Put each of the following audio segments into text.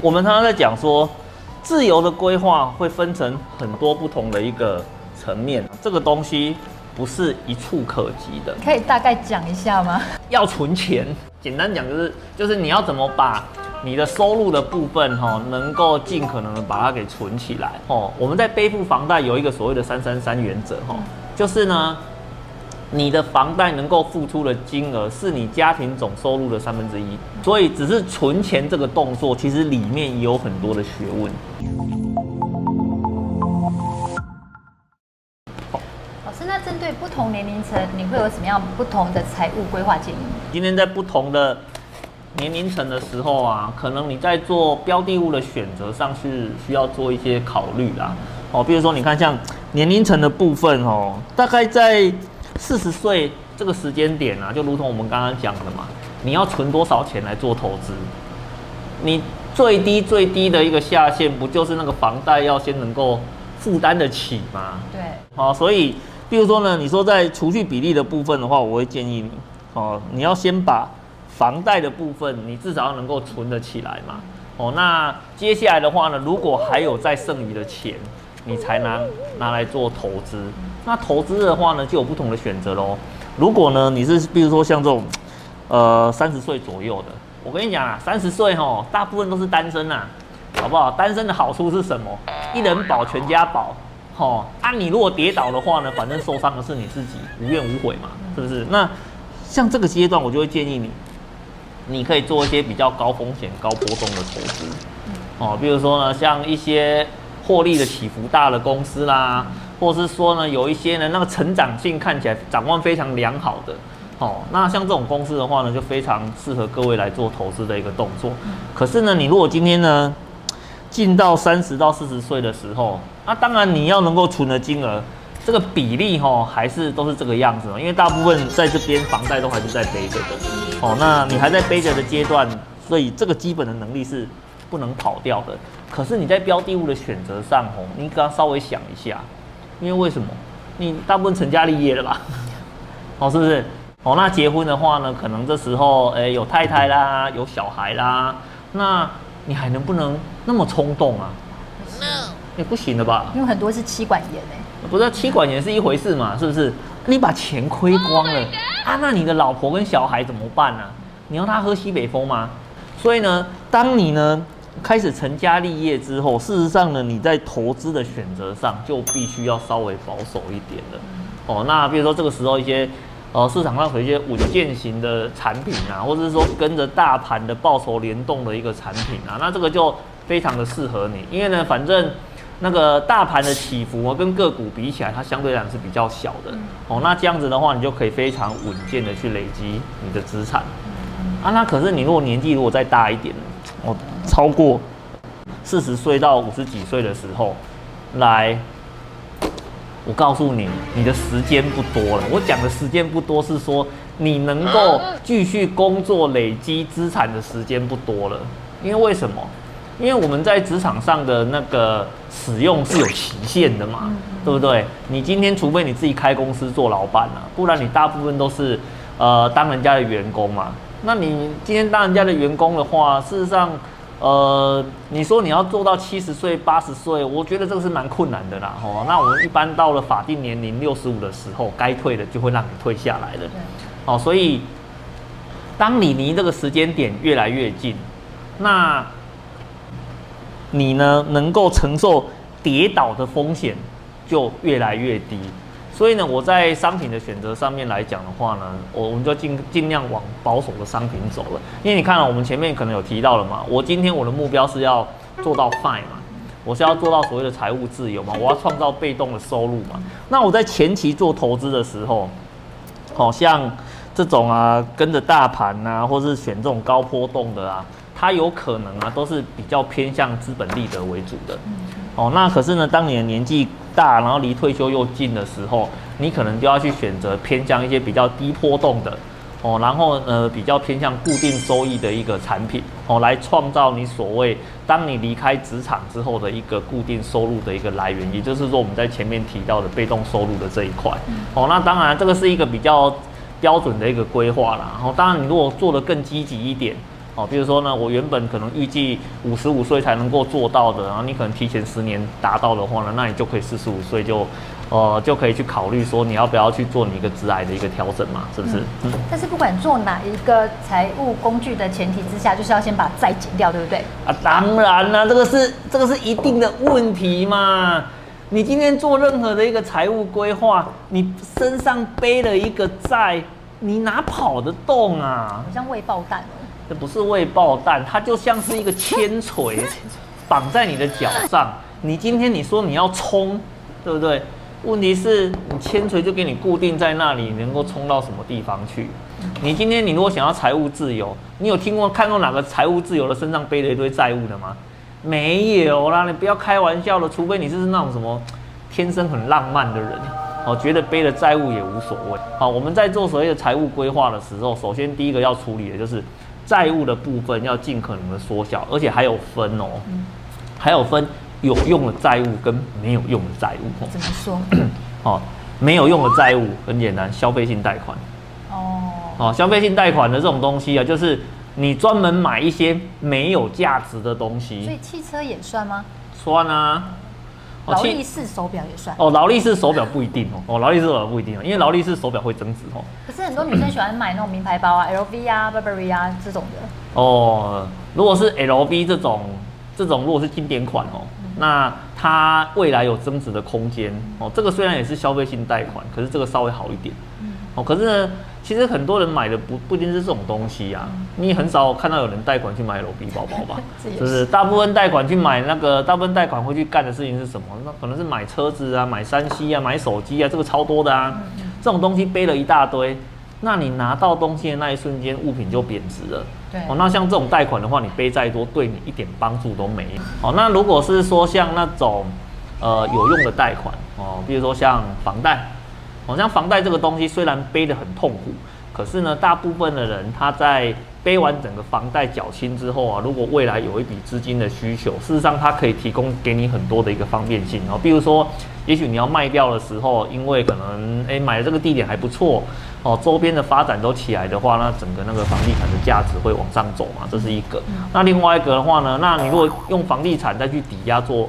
我们常常在讲说，自由的规划会分成很多不同的一个层面，这个东西不是一触可及的。可以大概讲一下吗？要存钱，简单讲就是就是你要怎么把你的收入的部分哈，能够尽可能的把它给存起来哦。我们在背负房贷有一个所谓的三三三原则哈，就是呢。你的房贷能够付出的金额是你家庭总收入的三分之一，所以只是存钱这个动作，其实里面也有很多的学问。老师，那针对不同年龄层，你会有什么样不同的财务规划建议？今天在不同的年龄层的时候啊，可能你在做标的物的选择上是需要做一些考虑啦。哦，比如说你看像年龄层的部分哦，大概在。四十岁这个时间点啊，就如同我们刚刚讲的嘛，你要存多少钱来做投资？你最低最低的一个下限，不就是那个房贷要先能够负担得起吗？对。好，所以，比如说呢，你说在储蓄比例的部分的话，我会建议你，哦，你要先把房贷的部分，你至少要能够存得起来嘛。哦，那接下来的话呢，如果还有再剩余的钱，你才拿拿来做投资。那投资的话呢，就有不同的选择喽。如果呢，你是比如说像这种，呃，三十岁左右的，我跟你讲啊，三十岁吼，大部分都是单身呐，好不好？单身的好处是什么？一人保全家保，齁。啊，你如果跌倒的话呢，反正受伤的是你自己，无怨无悔嘛，是不是？那像这个阶段，我就会建议你，你可以做一些比较高风险、高波动的投资，哦，比如说呢，像一些获利的起伏大的公司啦。或者是说呢，有一些呢，那个成长性看起来展望非常良好的，哦，那像这种公司的话呢，就非常适合各位来做投资的一个动作。可是呢，你如果今天呢，进到三十到四十岁的时候，那当然你要能够存的金额，这个比例哈，还是都是这个样子，因为大部分在这边房贷都还是在背着的，哦，那你还在背着的阶段，所以这个基本的能力是不能跑掉的。可是你在标的物的选择上，哦，你刚刚稍微想一下。因为为什么？你大部分成家立业了吧？哦，是不是？哦，那结婚的话呢，可能这时候，哎，有太太啦，有小孩啦，那你还能不能那么冲动啊？No，也不行了吧？因为很多是妻管严哎。不是妻管严是一回事嘛？是不是？你把钱亏光了啊？那你的老婆跟小孩怎么办呢？你要他喝西北风吗？所以呢，当你呢？开始成家立业之后，事实上呢，你在投资的选择上就必须要稍微保守一点了。哦，那比如说这个时候一些呃市场上有一些稳健型的产品啊，或者是说跟着大盘的报酬联动的一个产品啊，那这个就非常的适合你，因为呢，反正那个大盘的起伏跟个股比起来，它相对来讲是比较小的。哦，那这样子的话，你就可以非常稳健的去累积你的资产。啊，那可是你如果年纪如果再大一点呢？哦。超过四十岁到五十几岁的时候，来，我告诉你，你的时间不多了。我讲的时间不多，是说你能够继续工作、累积资产的时间不多了。因为为什么？因为我们在职场上的那个使用是有期限的嘛，对不对？你今天除非你自己开公司做老板了，不然你大部分都是呃当人家的员工嘛。那你今天当人家的员工的话，事实上。呃，你说你要做到七十岁、八十岁，我觉得这个是蛮困难的啦。哦，那我们一般到了法定年龄六十五的时候，该退的就会让你退下来了。哦，所以当你离这个时间点越来越近，那你呢能够承受跌倒的风险就越来越低。所以呢，我在商品的选择上面来讲的话呢，我我们就尽尽量往保守的商品走了。因为你看了，我们前面可能有提到了嘛，我今天我的目标是要做到 FIRE 嘛，我是要做到所谓的财务自由嘛，我要创造被动的收入嘛。那我在前期做投资的时候，好像这种啊，跟着大盘啊，或是选这种高波动的啊，它有可能啊，都是比较偏向资本利得为主的。哦，那可是呢，当你的年纪大，然后离退休又近的时候，你可能就要去选择偏向一些比较低波动的，哦，然后呃比较偏向固定收益的一个产品，哦，来创造你所谓当你离开职场之后的一个固定收入的一个来源，也就是说我们在前面提到的被动收入的这一块，哦，那当然这个是一个比较标准的一个规划啦。然后当然你如果做得更积极一点。哦，比如说呢，我原本可能预计五十五岁才能够做到的，然后你可能提前十年达到的话呢，那你就可以四十五岁就，呃，就可以去考虑说你要不要去做你一个致癌的一个调整嘛，是不是？嗯。但是不管做哪一个财务工具的前提之下，就是要先把债减掉，对不对？啊，当然了，这个是这个是一定的问题嘛。你今天做任何的一个财务规划，你身上背了一个债，你哪跑得动啊？好像未爆弹。这不是未爆弹，它就像是一个铅锤，绑在你的脚上。你今天你说你要冲，对不对？问题是你铅锤就给你固定在那里，你能够冲到什么地方去？你今天你如果想要财务自由，你有听过看过哪个财务自由的身上背了一堆债务的吗？没有啦，你不要开玩笑了，除非你是那种什么天生很浪漫的人，哦，觉得背了债务也无所谓。好，我们在做所谓的财务规划的时候，首先第一个要处理的就是。债务的部分要尽可能的缩小，而且还有分哦，还有分有用的债务跟没有用的债务。怎么说？哦，没有用的债务很简单，消费性贷款。哦，哦，消费性贷款的这种东西啊，就是你专门买一些没有价值的东西。所以汽车也算吗？算啊。劳力士手表也算哦，劳力士手表不一定哦，哦，劳力士手表不一定哦，因为劳力士手表会增值哦。可是很多女生喜欢买那种名牌包啊，LV 啊、Burberry 啊这种的。哦，如果是 LV 这种，这种如果是经典款哦，嗯、那它未来有增值的空间哦。这个虽然也是消费性贷款，可是这个稍微好一点。嗯、哦，可是呢。其实很多人买的不不一定是这种东西啊，你很少看到有人贷款去买 LV 包包吧？是不是？大部分贷款去买那个，大部分贷款会去干的事情是什么？那可能是买车子啊，买三 C 啊，买手机啊，这个超多的啊。这种东西背了一大堆，那你拿到东西的那一瞬间，物品就贬值了。对。哦，那像这种贷款的话，你背再多，对你一点帮助都没有。哦，那如果是说像那种呃有用的贷款哦，比如说像房贷。好像房贷这个东西虽然背得很痛苦，可是呢，大部分的人他在背完整个房贷缴清之后啊，如果未来有一笔资金的需求，事实上它可以提供给你很多的一个方便性哦。比如说，也许你要卖掉的时候，因为可能诶买的这个地点还不错哦，周边的发展都起来的话，那整个那个房地产的价值会往上走嘛，这是一个。那另外一个的话呢，那你如果用房地产再去抵押做。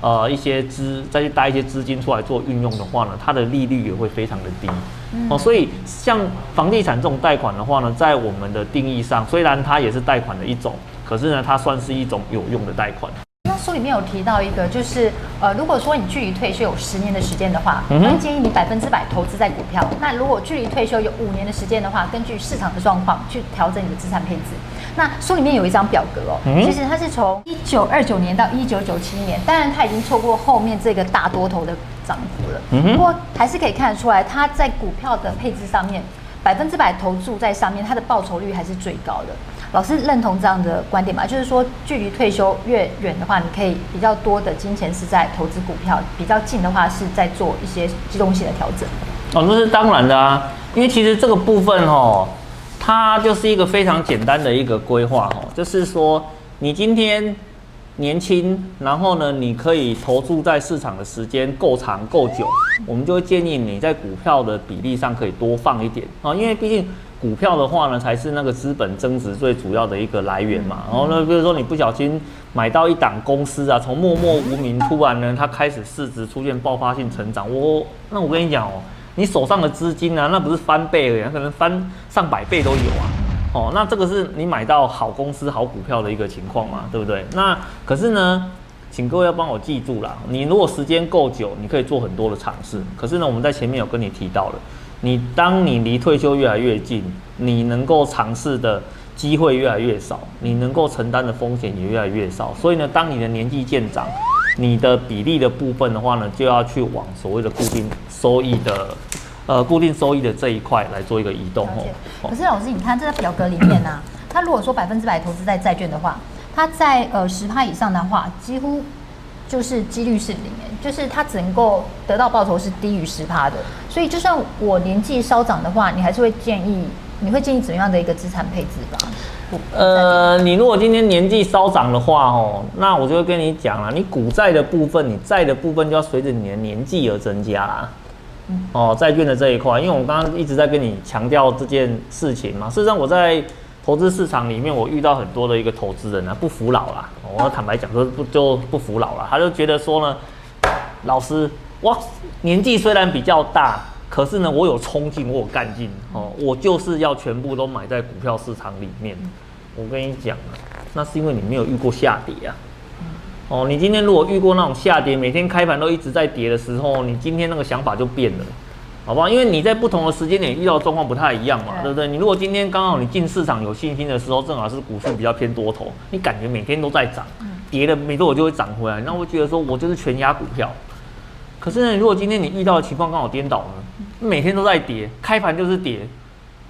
呃，一些资再去带一些资金出来做运用的话呢，它的利率也会非常的低。嗯、哦，所以像房地产这种贷款的话呢，在我们的定义上，虽然它也是贷款的一种，可是呢，它算是一种有用的贷款。那书里面有提到一个，就是呃，如果说你距离退休有十年的时间的话，我会，建议你百分之百投资在股票。那如果距离退休有五年的时间的话，根据市场的状况去调整你的资产配置。那书里面有一张表格哦，其实它是从一九二九年到一九九七年，当然它已经错过后面这个大多头的涨幅了。嗯，不过还是可以看得出来，它在股票的配置上面，百分之百投注在上面，它的报酬率还是最高的。老师认同这样的观点吗？就是说，距离退休越远的话，你可以比较多的金钱是在投资股票；比较近的话，是在做一些机动性的调整。哦，那是当然的啊，因为其实这个部分哦。它就是一个非常简单的一个规划哦，就是说你今天年轻，然后呢，你可以投注在市场的时间够长够久，我们就会建议你在股票的比例上可以多放一点啊，因为毕竟股票的话呢，才是那个资本增值最主要的一个来源嘛。然后呢，比如说你不小心买到一档公司啊，从默默无名突然呢，它开始市值出现爆发性成长，我那我跟你讲哦。你手上的资金、啊？那不是翻倍而已，可能翻上百倍都有啊。哦，那这个是你买到好公司、好股票的一个情况嘛，对不对？那可是呢，请各位要帮我记住啦。你如果时间够久，你可以做很多的尝试。可是呢，我们在前面有跟你提到了，你当你离退休越来越近，你能够尝试的机会越来越少，你能够承担的风险也越来越少。所以呢，当你的年纪渐长，你的比例的部分的话呢，就要去往所谓的固定收益的，呃，固定收益的这一块来做一个移动哦。可是老师，你看这个表格里面呢、啊，它如果说百分之百投资在债券的话，它在呃十趴以上的话，几乎就是几率是零，就是它只能够得到报酬是低于十趴的。所以就算我年纪稍长的话，你还是会建议，你会建议怎样的一个资产配置吧？呃，你如果今天年纪稍长的话，哦，那我就会跟你讲了，你股债的部分，你债的部分就要随着你的年纪而增加啦。哦，债券的这一块，因为我刚刚一直在跟你强调这件事情嘛。事实上，我在投资市场里面，我遇到很多的一个投资人啊，不服老啦。我坦白讲，说不就不服老了，他就觉得说呢，老师，我年纪虽然比较大，可是呢，我有冲劲，我有干劲哦，我就是要全部都买在股票市场里面。我跟你讲啊，那是因为你没有遇过下跌啊。哦，你今天如果遇过那种下跌，每天开盘都一直在跌的时候，你今天那个想法就变了。好不好？因为你在不同的时间点遇到的状况不太一样嘛，对，不对？你如果今天刚好你进市场有信心的时候，正好是股市比较偏多头，你感觉每天都在涨，跌的没多久就会涨回来，那我觉得说我就是全压股票。可是呢，如果今天你遇到的情况刚好颠倒呢，每天都在跌，开盘就是跌。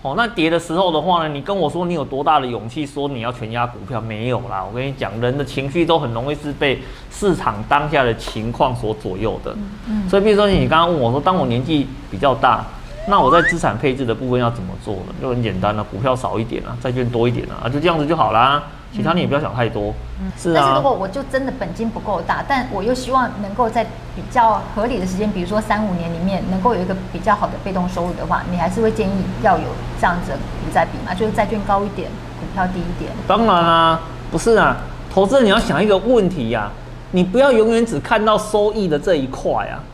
哦，那跌的时候的话呢，你跟我说你有多大的勇气说你要全压股票？没有啦，我跟你讲，人的情绪都很容易是被市场当下的情况所左右的。嗯，嗯，所以比如说你刚刚问我说，当我年纪比较大，那我在资产配置的部分要怎么做呢？就很简单了，股票少一点啊，债券多一点啊，就这样子就好啦。其他你也不要想太多，嗯，是啊。但是如果我就真的本金不够大，但我又希望能够在比较合理的时间，比如说三五年里面，能够有一个比较好的被动收入的话，你还是会建议要有这样子的股债比嘛？就是债券高一点，股票低一点。当然啊，不是啊，投资人你要想一个问题呀，啊，你不要永远只看到收益的这一块啊。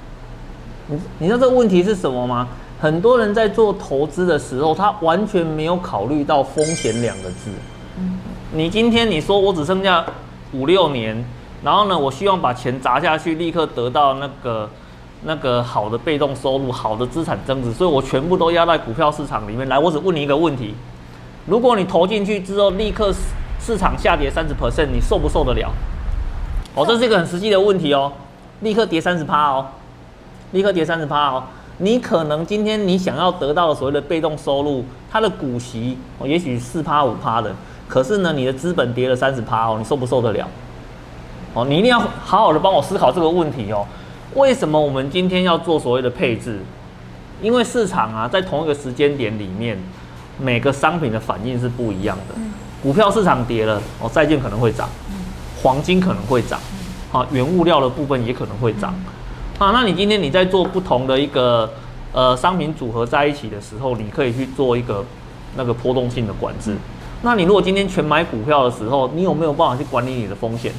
你你知道这个问题是什么吗？很多人在做投资的时候，他完全没有考虑到风险两个字。嗯。你今天你说我只剩下五六年，然后呢，我希望把钱砸下去，立刻得到那个那个好的被动收入、好的资产增值，所以我全部都压在股票市场里面来。我只问你一个问题：如果你投进去之后，立刻市场下跌三十 percent，你受不受得了？哦，这是一个很实际的问题哦。立刻跌三十趴哦，立刻跌三十趴哦。你可能今天你想要得到的所谓的被动收入，它的股息哦，也许四趴五趴的。可是呢，你的资本跌了三十趴哦，你受不受得了？哦，你一定要好好的帮我思考这个问题哦。为什么我们今天要做所谓的配置？因为市场啊，在同一个时间点里面，每个商品的反应是不一样的。股票市场跌了，哦，债券可能会涨，黄金可能会涨，啊，原物料的部分也可能会涨。啊，那你今天你在做不同的一个呃商品组合在一起的时候，你可以去做一个那个波动性的管制。那你如果今天全买股票的时候，你有没有办法去管理你的风险？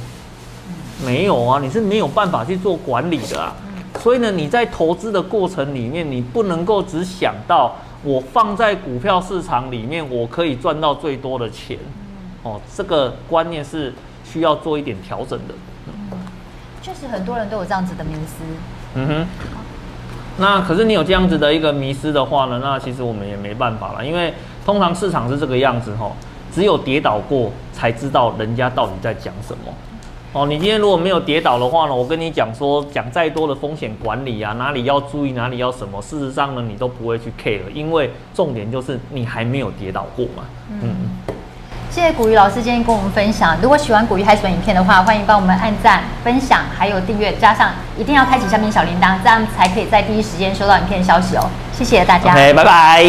没有啊，你是没有办法去做管理的啊。所以呢，你在投资的过程里面，你不能够只想到我放在股票市场里面，我可以赚到最多的钱。哦，这个观念是需要做一点调整的。确实，很多人都有这样子的迷思。嗯哼。那可是你有这样子的一个迷失的话呢，那其实我们也没办法了，因为通常市场是这个样子哈。只有跌倒过，才知道人家到底在讲什么。哦，你今天如果没有跌倒的话呢，我跟你讲说，讲再多的风险管理啊，哪里要注意，哪里要什么，事实上呢，你都不会去 care，因为重点就是你还没有跌倒过嘛。嗯，嗯，谢谢古鱼老师今天跟我们分享。如果喜欢古鱼海豚影片的话，欢迎帮我们按赞、分享，还有订阅，加上一定要开启下面小铃铛，这样才可以在第一时间收到影片的消息哦。谢谢大家。OK，拜拜。